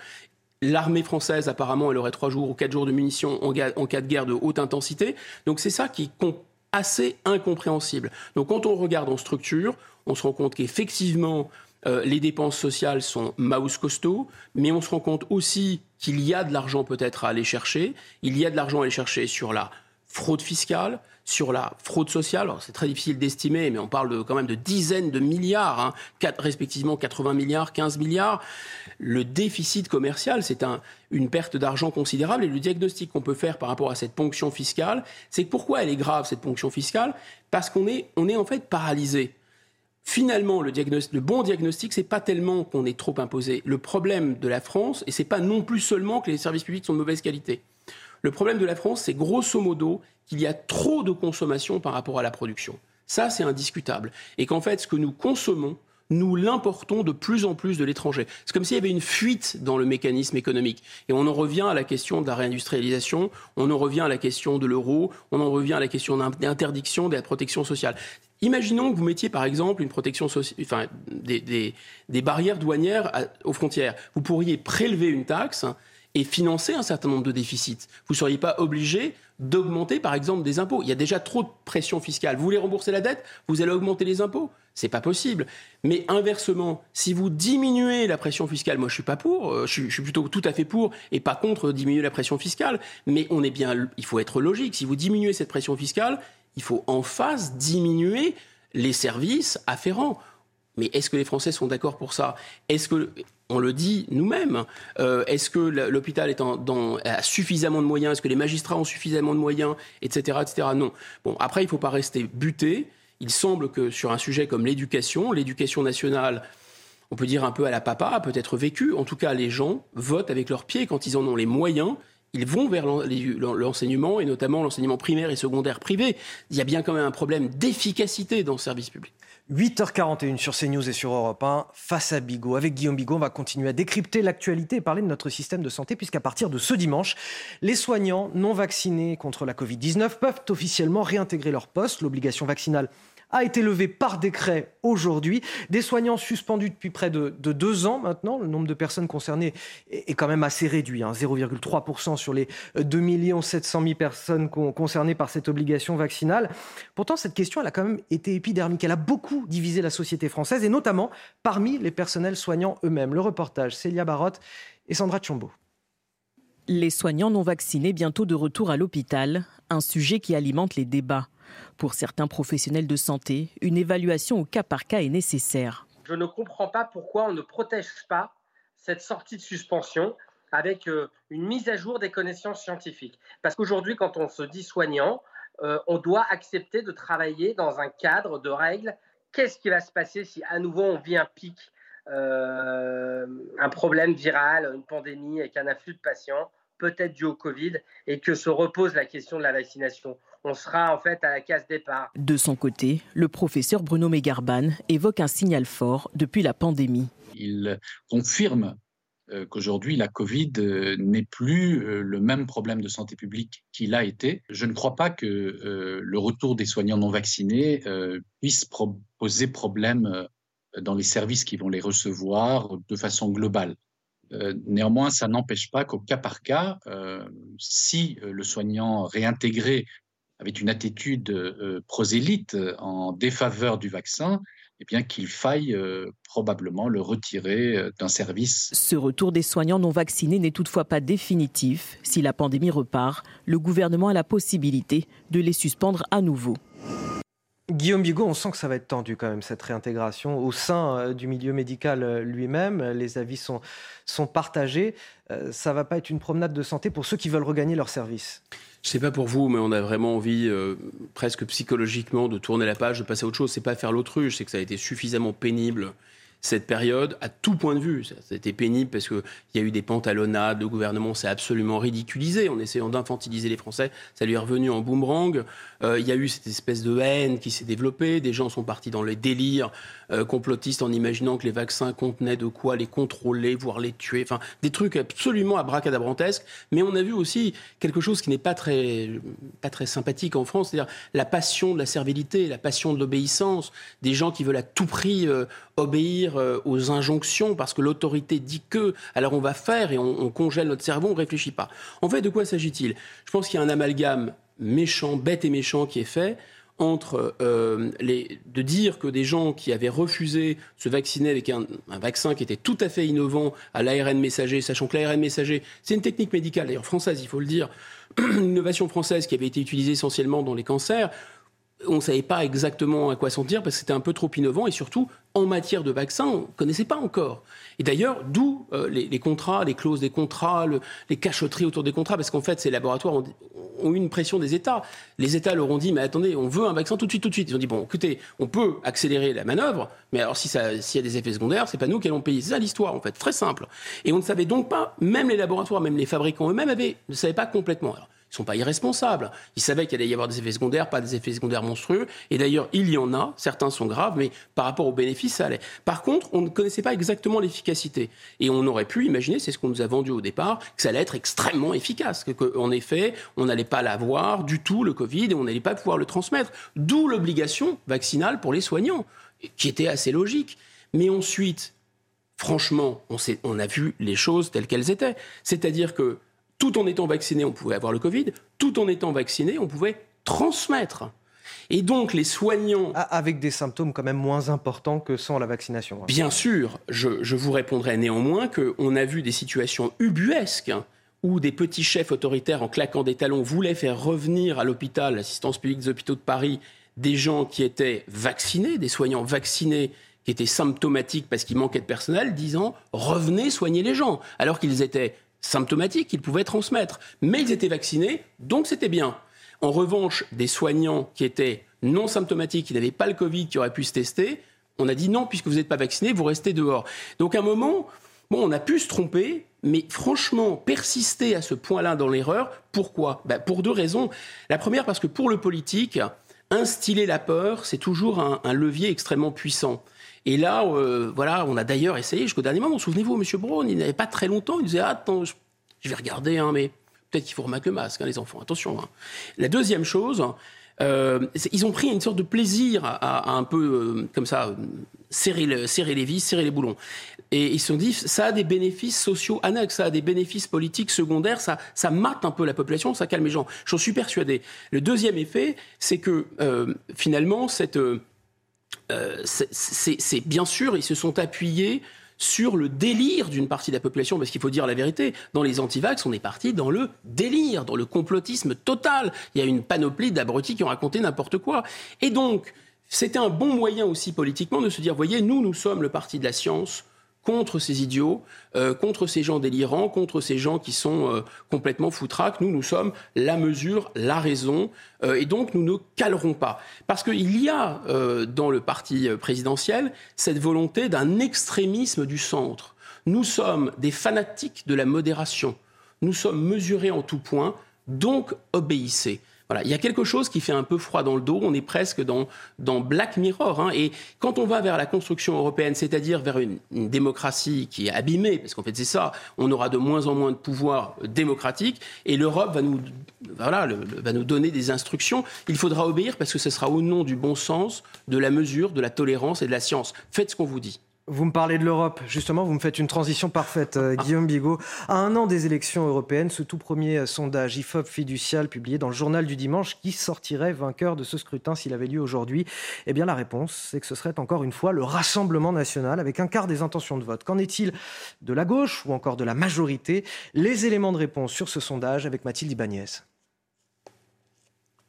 [SPEAKER 4] L'armée française, apparemment, elle aurait trois jours ou quatre jours de munitions en cas de guerre de haute intensité. Donc c'est ça qui est assez incompréhensible. Donc quand on regarde en structure, on se rend compte qu'effectivement, Euh, les dépenses sociales sont mouse costaud, mais on se rend compte aussi qu'il y a de l'argent peut-être à aller chercher. Il y a de l'argent à aller chercher sur la fraude fiscale, sur la fraude sociale. C'est très difficile d'estimer, mais on parle quand même de dizaines de milliards, hein, respectivement 80 milliards, 15 milliards. Le déficit commercial, c'est un, une perte d'argent considérable. Et le diagnostic qu'on peut faire par rapport à cette ponction fiscale, c'est pourquoi elle est grave, cette ponction fiscale? Parce qu'on est, on est en fait paralysé. Finalement, le, bon diagnostic, c'est pas tellement qu'on est trop imposé. Le problème de la France, et c'est pas non plus seulement que les services publics sont de mauvaise qualité. Le problème de la France, c'est grosso modo qu'il y a trop de consommation par rapport à la production. Ça, c'est indiscutable. Et qu'en fait, ce que nous consommons, nous l'importons de plus en plus de l'étranger. C'est comme s'il y avait une fuite dans le mécanisme économique. Et on en revient à la question de la réindustrialisation, on en revient à la question de l'euro, on en revient à la question d'interdiction de la protection sociale. Imaginons que vous mettiez par exemple une protection enfin, des, barrières douanières aux frontières. Vous pourriez prélever une taxe et financer un certain nombre de déficits. Vous ne seriez pas obligé d'augmenter par exemple des impôts. Il y a déjà trop de pression fiscale. Vous voulez rembourser la dette, vous allez augmenter les impôts. C'est pas possible. Mais inversement, si vous diminuez la pression fiscale, moi je suis pas pour, euh, je suis, plutôt tout à fait pour et pas contre diminuer la pression fiscale. Mais on est bien, il faut être logique. Si vous diminuez cette pression fiscale, il faut en face diminuer les services afférents. Mais est-ce que les Français sont d'accord pour ça? Est-ce que on le dit nous-mêmes. Euh, est-ce que l'hôpital est a suffisamment de moyens? Est-ce que les magistrats ont suffisamment de moyens? Etc. etc. Non. Bon, après, il ne faut pas rester buté. Il semble que sur un sujet comme l'éducation, l'éducation nationale, on peut dire un peu à la papa, peut être vécue. En tout cas, les gens votent avec leurs pieds quand ils en ont les moyens. Ils vont vers l'enseignement, et notamment l'enseignement primaire et secondaire privé. Il y a bien quand même un problème d'efficacité dans le service public.
[SPEAKER 3] 8h41 sur CNews et sur Europe 1, face à Bigot. Avec Guillaume Bigot, on va continuer à décrypter l'actualité et parler de notre système de santé, puisqu'à partir de ce dimanche, les soignants non vaccinés contre la Covid-19 peuvent officiellement réintégrer leur poste. L'obligation vaccinale a été levé par décret aujourd'hui. Des soignants suspendus depuis près de, deux ans maintenant. Le nombre de personnes concernées est, quand même assez réduit, 0,3% hein. sur les 2 700 000 personnes concernées par cette obligation vaccinale. Pourtant, cette question, a quand même été épidermique. Elle a beaucoup divisé la société française et notamment parmi les personnels soignants eux-mêmes. Le reportage, Célia Barotte et Sandra Tchombo.
[SPEAKER 5] Les soignants non vaccinés bientôt de retour à l'hôpital, un sujet qui alimente les débats. Pour certains professionnels de santé, une évaluation au cas par cas est nécessaire.
[SPEAKER 10] Je ne comprends pas pourquoi on ne protège pas cette sortie de suspension avec euh, une mise à jour des connaissances scientifiques. Parce qu'aujourd'hui, quand on se dit soignant, euh, on doit accepter de travailler dans un cadre de règles. Qu'est-ce qui va se passer si à nouveau on vit un pic, euh, un problème viral, une pandémie avec un afflux de patients, peut-être dû au Covid, et que se repose la question de la vaccination? On sera en fait à la case départ.
[SPEAKER 5] De son côté, le professeur Bruno Mégarban évoque un signal fort depuis la pandémie.
[SPEAKER 11] Il confirme euh, qu'aujourd'hui la Covid euh, n'est plus euh, le même problème de santé publique qu'il a été. Je ne crois pas que le retour des soignants non vaccinés puisse poser problème dans les services qui vont les recevoir de façon globale. Néanmoins, ça n'empêche pas qu'au cas par cas, si le soignant réintégré avec une attitude euh, prosélyte euh, en défaveur du vaccin, eh bien qu'il faille euh, probablement le retirer d'un service.
[SPEAKER 5] Ce retour des soignants non vaccinés n'est toutefois pas définitif. Si la pandémie repart, le gouvernement a la possibilité de les suspendre à nouveau.
[SPEAKER 3] Guillaume Bigot, on sent que ça va être tendu quand même, cette réintégration au sein du milieu médical lui-même. Les avis sont, sont partagés. Ça va pas être une promenade de santé pour ceux qui veulent regagner leur service.
[SPEAKER 4] Je sais pas pour vous, mais on a vraiment envie, euh, presque psychologiquement, de tourner la page, de passer à autre chose. C'est pas faire l'autruche, c'est que ça a été suffisamment pénible cette période à tout point de vue. Ça, a été pénible parce qu'il y a eu des pantalonnades, le gouvernement s'est absolument ridiculisé en essayant d'infantiliser les Français. Ça lui est revenu en boomerang. Euh, il y a eu cette espèce de haine qui s'est développée. Des gens sont partis dans les délires euh, complotistes en imaginant que les vaccins contenaient de quoi les contrôler, voire les tuer. Enfin, des trucs absolument abracadabrantesques. Mais on a vu aussi quelque chose qui n'est pas très, pas très sympathique en France, c'est-à-dire la passion de la servilité, la passion de l'obéissance. Des gens qui veulent à tout prix euh, obéir aux injonctions parce que l'autorité dit que, alors on va faire et on congèle notre cerveau, on ne réfléchit pas. En fait, de quoi s'agit-il? Je pense qu'il y a un amalgame méchant, bête et méchant qui est fait entre euh, les, de dire que des gens qui avaient refusé se vacciner avec un, vaccin qui était tout à fait innovant à l'ARN messager, sachant que l'ARN messager, c'est une technique médicale, d'ailleurs française, il faut le dire, une innovation française qui avait été utilisée essentiellement dans les cancers, on ne savait pas exactement à quoi s'en dire parce que c'était un peu trop innovant et surtout en matière de vaccins, on ne connaissait pas encore. Et d'ailleurs, d'où euh, les, contrats, les clauses des contrats, les cachotteries autour des contrats, parce qu'en fait, ces laboratoires ont, eu une pression des États. Les États leur ont dit, mais attendez, on veut un vaccin tout de suite, tout de suite. Ils ont dit, bon, écoutez, on peut accélérer la manœuvre, mais alors si s'il y a des effets secondaires, c'est pas nous qui allons payer. C'est ça l'histoire, en fait, très simple. Et on ne savait donc pas, même les laboratoires, même les fabricants eux-mêmes ne savaient pas complètement. Ne sont pas irresponsables. Ils savaient qu'il allait y avoir des effets secondaires, pas des effets secondaires monstrueux. Et d'ailleurs, il y en a. Certains sont graves, mais par rapport aux bénéfices, ça allait. Par contre, on ne connaissait pas exactement l'efficacité. Et on aurait pu imaginer, c'est ce qu'on nous a vendu au départ, que ça allait être extrêmement efficace. Qu'en effet, on n'allait pas l'avoir du tout, le Covid, et on n'allait pas pouvoir le transmettre. D'où l'obligation vaccinale pour les soignants, qui était assez logique. Mais ensuite, franchement, on, on, a vu les choses telles qu'elles étaient. C'est-à-dire que tout en étant vacciné, on pouvait avoir le Covid, tout en étant vacciné, on pouvait transmettre. Et donc les soignants...
[SPEAKER 3] Ah, avec des symptômes quand même moins importants que sans la vaccination. Hein.
[SPEAKER 4] Bien sûr, je, vous répondrai néanmoins qu'on a vu des situations ubuesques où des petits chefs autoritaires en claquant des talons voulaient faire revenir à l'hôpital, l'assistance publique des hôpitaux de Paris, des gens qui étaient vaccinés, des soignants vaccinés qui étaient symptomatiques parce qu'il manquait de personnel, disant revenez soigner les gens, alors qu'ils étaient symptomatiques qu'ils pouvaient transmettre. Mais ils étaient vaccinés, donc c'était bien. En revanche, des soignants qui étaient non symptomatiques, qui n'avaient pas le Covid, qui auraient pu se tester, on a dit non, puisque vous n'êtes pas vacciné, vous restez dehors. Donc à un moment, bon, on a pu se tromper, mais franchement, persister à ce point-là dans l'erreur, pourquoi? Ben, Pour deux raisons. La première, parce que pour le politique, instiller la peur, c'est toujours un levier extrêmement puissant. Et là, euh, voilà, on a d'ailleurs essayé jusqu'au dernier moment. Souvenez-vous, M. Braun, il n'avait pas très longtemps, il disait Attends, je, vais regarder, hein, mais peut-être qu'il faut remettre le masque, hein, les enfants, attention. Hein. La deuxième chose, euh, ils ont pris une sorte de plaisir à, un peu, euh, comme ça, serrer, serrer les vis, serrer les boulons. Et ils se sont dit, ça a des bénéfices sociaux annexes, ça a des bénéfices politiques secondaires, ça, ça mate un peu la population, ça calme les gens. J'en suis persuadé. Le deuxième effet, c'est que finalement, cette euh, c'est bien sûr, ils se sont appuyés sur le délire d'une partie de la population, parce qu'il faut dire la vérité, dans les antivax, on est parti dans le délire, dans le complotisme total. Il y a une panoplie d'abrutis qui ont raconté n'importe quoi. Et donc, c'était un bon moyen aussi politiquement de se dire, voyez, nous, nous sommes le parti de la science, contre ces idiots, euh, contre ces gens délirants, contre ces gens qui sont euh, complètement foutraques. Nous, nous sommes la mesure, la raison, euh, et donc nous ne calerons pas. Parce qu'il y a dans le parti présidentiel cette volonté d'un extrémisme du centre. Nous sommes des fanatiques de la modération. Nous sommes mesurés en tout point, donc obéissez. Voilà, il y a quelque chose qui fait un peu froid dans le dos. On est presque dans, dans Black Mirror. Hein. Et quand on va vers la construction européenne, c'est-à-dire vers une, démocratie qui est abîmée, parce qu'en fait c'est ça, on aura de moins en moins de pouvoir démocratique, et l'Europe va nous, voilà, va nous donner des instructions. Il faudra obéir parce que ce sera au nom du bon sens, de la mesure, de la tolérance et de la science. Faites ce qu'on vous dit.
[SPEAKER 3] Vous me parlez de l'Europe, justement, vous me faites une transition parfaite, euh, Guillaume Bigot. À un an des élections européennes, ce tout premier euh, sondage IFOP fiducial publié dans le journal du dimanche, qui sortirait vainqueur de ce scrutin s'il avait lieu aujourd'hui Eh bien, la réponse, c'est que ce serait encore une fois le Rassemblement national, avec un quart des intentions de vote. Qu'en est-il de la gauche ou encore de la majorité? Les éléments de réponse sur ce sondage avec Mathilde Ibanez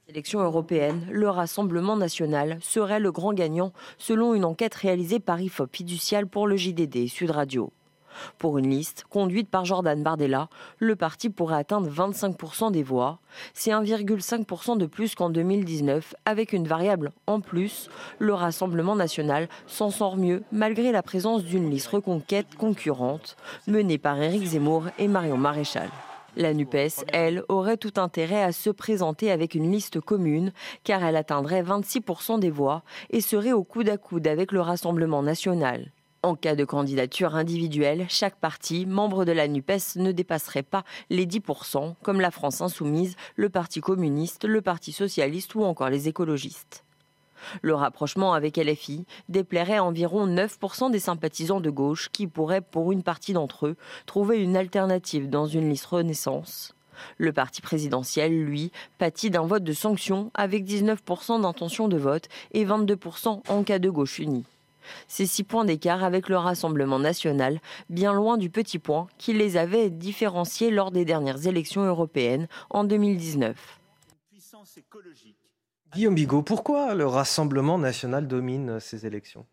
[SPEAKER 12] élections européennes, le Rassemblement national serait le grand gagnant selon une enquête réalisée par IFOP fiducial pour le JDD Sud Radio. Pour une liste conduite par Jordan Bardella, le parti pourrait atteindre 25% des voix. C'est 1,5% de plus qu'en 2019, avec une variable en plus. Le Rassemblement national s'en sort mieux malgré la présence d'une liste reconquête concurrente menée par Éric Zemmour et Marion Maréchal. La NUPES, elle, aurait tout intérêt à se présenter avec une liste commune, car elle atteindrait 26% des voix et serait au coude à coude avec le Rassemblement national. En cas de candidature individuelle, chaque parti, membre de la NUPES, ne dépasserait pas les 10%, comme la France insoumise, le Parti communiste, le Parti socialiste ou encore les écologistes. Le rapprochement avec LFI déplairait environ 9% des sympathisants de gauche qui pourraient, pour une partie d'entre eux, trouver une alternative dans une liste Renaissance. Le parti présidentiel, lui, pâtit d'un vote de sanction avec 19% d'intention de vote et 22% en cas de gauche unie. Ces six points d'écart avec le Rassemblement national, bien loin du petit point qui les avait différenciés lors des dernières élections européennes en 2019.
[SPEAKER 3] Guillaume Bigot, pourquoi le Rassemblement national domine ces élections?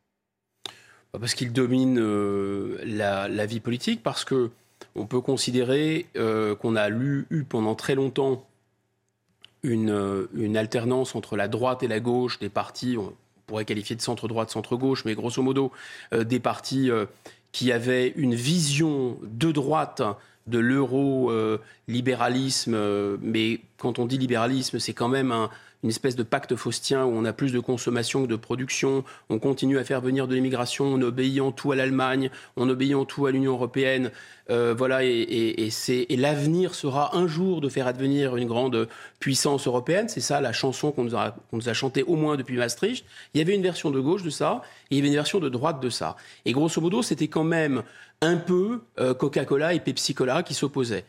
[SPEAKER 4] Bah, Parce qu'il domine euh, la, vie politique, parce que on peut considérer euh, qu'on a eu pendant très longtemps euh, une, alternance entre la droite et la gauche des partis, on pourrait qualifier de centre-droite, centre-gauche, mais grosso modo des partis qui avaient une vision de droite de l'euro-libéralisme, mais quand on dit libéralisme, c'est quand même un, une espèce de pacte faustien où on a plus de consommation que de production, on continue à faire venir de l'immigration, on obéit en tout à l'Allemagne, on obéit en tout à l'Union européenne. Euh, voilà, et, l'avenir sera un jour de faire advenir une grande puissance européenne. C'est ça la chanson qu'on nous, a, nous a chantée au moins depuis Maastricht. Il y avait une version de gauche de ça, et il y avait une version de droite de ça. Et grosso modo, c'était quand même un peu euh, Coca-Cola et Pepsi-Cola qui s'opposaient.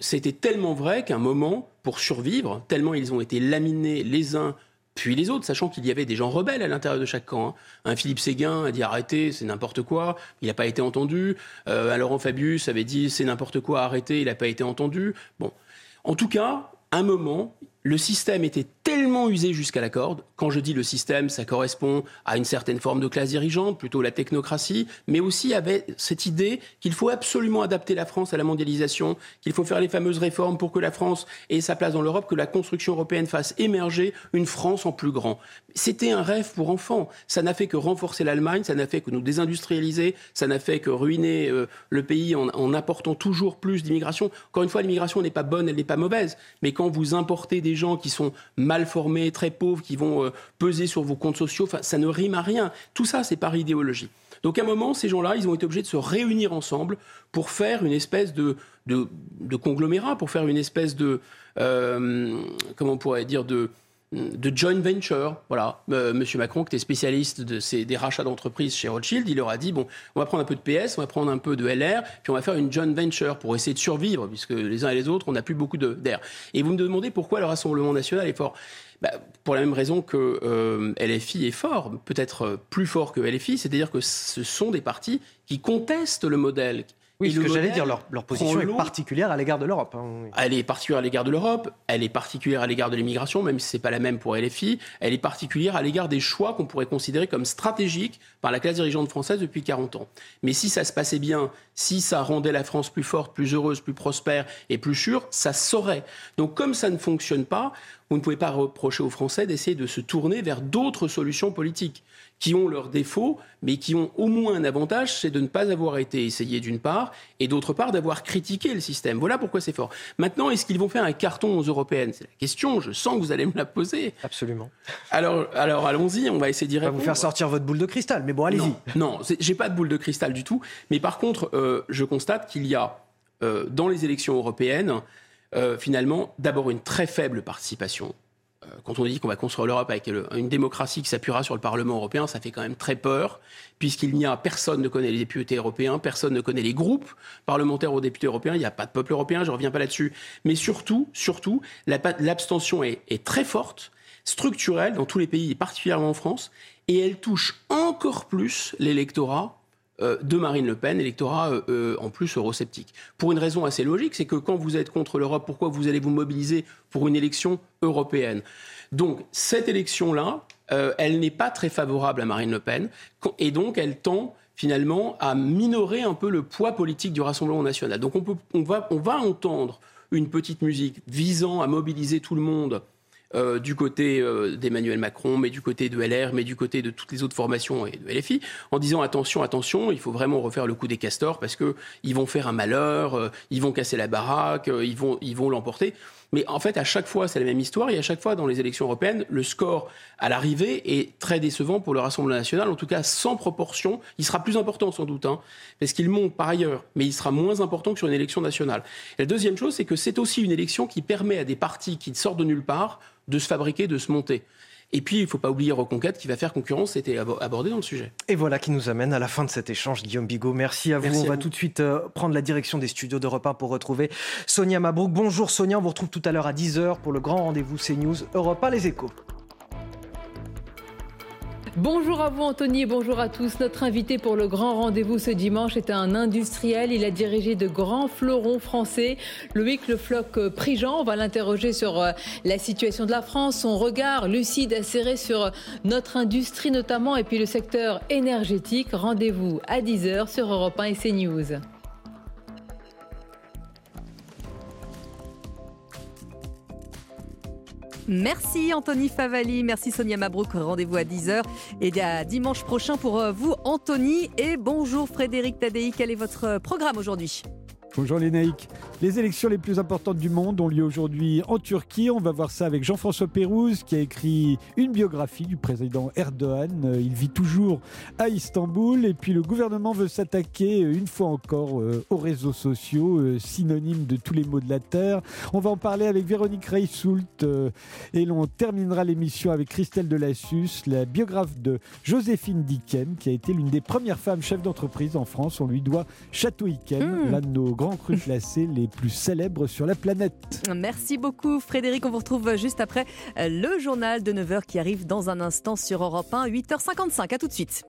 [SPEAKER 4] C'était tellement vrai qu'à un moment, pour survivre, tellement ils ont été laminés les uns puis les autres, sachant qu'il y avait des gens rebelles à l'intérieur de chaque camp. Hein. Un Philippe Séguin a dit arrêtez, c'est n'importe quoi, il n'a pas été entendu. Euh, un Laurent Fabius avait dit c'est n'importe quoi, arrêtez, il n'a pas été entendu. Bon, en tout cas, un moment, le système était tellement usé jusqu'à la corde. Quand je dis le système, ça correspond à une certaine forme de classe dirigeante, plutôt la technocratie, mais aussi avait cette idée qu'il faut absolument adapter la France à la mondialisation, qu'il faut faire les fameuses réformes pour que la France ait sa place dans l'Europe, que la construction européenne fasse émerger une France en plus grand. C'était un rêve pour enfants. Ça n'a fait que renforcer l'Allemagne, ça n'a fait que nous désindustrialiser, ça n'a fait que ruiner euh, le pays en, en apportant toujours plus d'immigration. Encore une fois, l'immigration n'est pas bonne, elle n'est pas mauvaise, mais quand vous importez des gens qui sont mal formés, très pauvres, qui vont euh, peser sur vos comptes sociaux. ça ne rime à rien. Tout ça, c'est par idéologie. Donc à un moment, ces gens-là, ils ont été obligés de se réunir ensemble pour faire une espèce de, de, conglomérat, pour faire une espèce de, euh, comment on pourrait dire, de, de joint venture. Voilà, euh, Monsieur Macron, qui était spécialiste de ces, des rachats d'entreprises chez Rothschild, il leur a dit bon, on va prendre un peu de PS, on va prendre un peu de LR, puis on va faire une joint venture pour essayer de survivre, puisque les uns et les autres, on n'a plus beaucoup d'air. Et vous me demandez pourquoi le Rassemblement national est fort. Bah, pour la même raison que euh, LFI est fort, peut-être plus fort que LFI, c'est-à-dire que ce sont des partis qui contestent le modèle,
[SPEAKER 3] oui, ce que j'allais dire, leur, position est particulière à l'égard de l'Europe. Hein,
[SPEAKER 4] elle est particulière à l'égard de l'Europe, elle est particulière à l'égard de l'immigration, même si ce n'est pas la même pour LFI, elle est particulière à l'égard des choix qu'on pourrait considérer comme stratégiques par la classe dirigeante française depuis 40 ans. Mais si ça se passait bien, si ça rendait la France plus forte, plus heureuse, plus prospère et plus sûre, ça saurait. Donc comme ça ne fonctionne pas, vous ne pouvez pas reprocher aux Français d'essayer de se tourner vers d'autres solutions politiques qui ont leurs défauts, mais qui ont au moins un avantage, c'est de ne pas avoir été essayé d'une part, et d'autre part d'avoir critiqué le système. Voilà pourquoi c'est fort. Maintenant, est-ce qu'ils vont faire un carton aux européennes? C'est la question, je sens que vous allez me la poser.
[SPEAKER 3] Absolument.
[SPEAKER 4] Alors, alors allons-y, on va essayer d'y répondre.
[SPEAKER 3] On va vous faire sortir votre boule de cristal, mais bon, allez-y.
[SPEAKER 4] Non, non j'ai pas de boule de cristal du tout, mais par contre, euh, je constate qu'il y a, euh, dans les élections européennes, euh, finalement, d'abord une très faible participation euh, quand on dit qu'on va construire l'Europe avec une démocratie qui s'appuiera sur le Parlement européen, ça fait quand même très peur, puisqu'il n'y a personne ne connaît les députés européens, personne ne connaît les groupes parlementaires aux députés européens, il n'y a pas de peuple européen, je ne reviens pas là-dessus. Mais surtout, surtout, l'abstention est, est très forte, structurelle dans tous les pays, et particulièrement en France, et elle touche encore plus l'électorat euh, de Marine Le Pen, électorat euh, euh, en plus eurosceptique. Pour une raison assez logique, c'est que quand vous êtes contre l'Europe, pourquoi vous allez vous mobiliser pour une élection européenne? Donc cette élection-là, elle n'est pas très favorable à Marine Le Pen, et donc elle tend finalement à minorer un peu le poids politique du Rassemblement national. Donc on, peut, on, va, on va entendre une petite musique visant à mobiliser tout le monde euh, du côté euh, d'Emmanuel Macron, mais du côté de LR, mais du côté de toutes les autres formations et de LFI, en disant attention, attention, il faut vraiment refaire le coup des castors parce que ils vont faire un malheur, euh, ils vont casser la baraque, ils vont ils vont l'emporter. Mais en fait, à chaque fois, c'est la même histoire. Et à chaque fois, dans les élections européennes, le score à l'arrivée est très décevant pour le Rassemblement national. En tout cas, sans proportion. Il sera plus important, sans doute, hein, parce qu'il monte par ailleurs. Mais il sera moins important que sur une élection nationale. Et la deuxième chose, c'est que c'est aussi une élection qui permet à des partis qui sortent de nulle part de se fabriquer, de se monter. Et puis, il ne faut pas oublier Reconquête qui va faire concurrence, c'était abordé dans le sujet.
[SPEAKER 3] Et voilà qui nous amène à la fin de cet échange, Guillaume Bigot. Merci à vous. on va tout de suite euh, prendre la direction des studios d'Europe 1 pour retrouver Sonia Mabrouk. Bonjour Sonia, on vous retrouve tout à l'heure à 10h pour le grand rendez-vous CNews Europe 1 Les Échos.
[SPEAKER 13] Bonjour à vous Anthony bonjour à tous. Notre invité pour le grand rendez-vous ce dimanche est un industriel. Il a dirigé de grands fleurons français. Loïc Le Floc Prigent, on va l'interroger sur euh, la situation de la France, son regard lucide acéré sur notre industrie notamment et puis le secteur énergétique. Rendez-vous à 10h sur Europe 1 et CNews.
[SPEAKER 2] Merci Anthony Favali, merci Sonia Mabrouk. Rendez-vous à 10h et à dimanche prochain pour euh, vous Anthony. Et bonjour Frédéric Tadei, quel est votre programme aujourd'hui?
[SPEAKER 14] Bonjour Lénaïque. Les élections les plus importantes du monde ont lieu aujourd'hui en Turquie. On va voir ça avec Jean-François Pérouse qui a écrit une biographie du président Erdogan. Euh, il vit toujours à Istanbul et puis le gouvernement veut s'attaquer euh, une fois encore euh, aux réseaux sociaux, synonyme de tous les maux de la terre. On va en parler avec Véronique Reissoult et l'on terminera l'émission avec Christelle Delassus, la biographe de Joséphine Dicken qui a été l'une des premières femmes chefs d'entreprise en France. On lui doit Château Iken, hmm. l'un de nos grands cru classés les plus célèbres sur la planète.
[SPEAKER 2] Merci beaucoup Frédéric. On vous retrouve juste après le journal de 9h qui arrive dans un instant sur Europe 1, 8h55. À tout de suite.